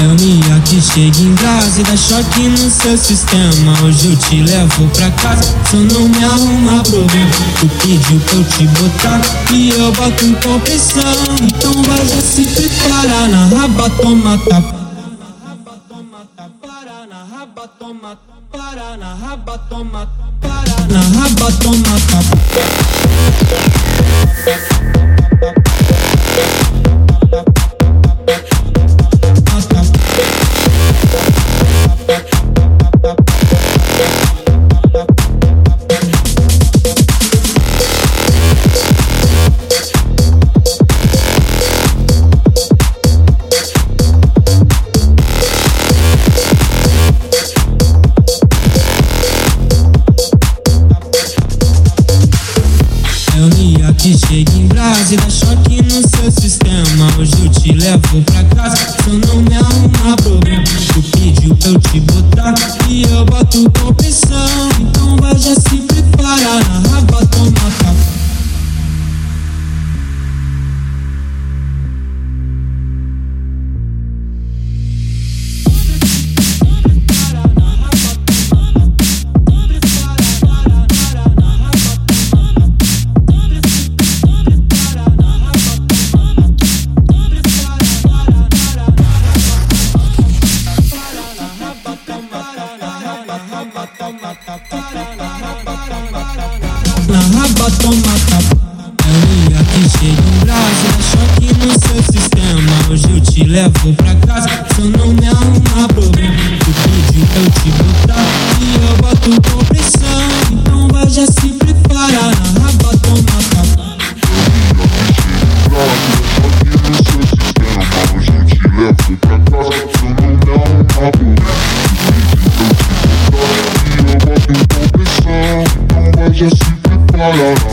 É o Nia que chega em casa e dá choque no seu sistema. Hoje eu te levo pra casa, só não me arruma problema. Tu pediu pra eu te botar e eu boto em compressão. Então vai já se preparar na raba, toma tapa. Raba, toma, para na raba, toma, para na raba, toma chega em brasa e dá choque no seu sistema. Hoje eu te levo pra casa, só não me arruma problema. Tu pediu pra eu te botar e eu boto com. Raba toma tapa. O Nia que chega em brasa, choque no seu sistema. Hoje eu te levo pra casa, só não me arruma no, no.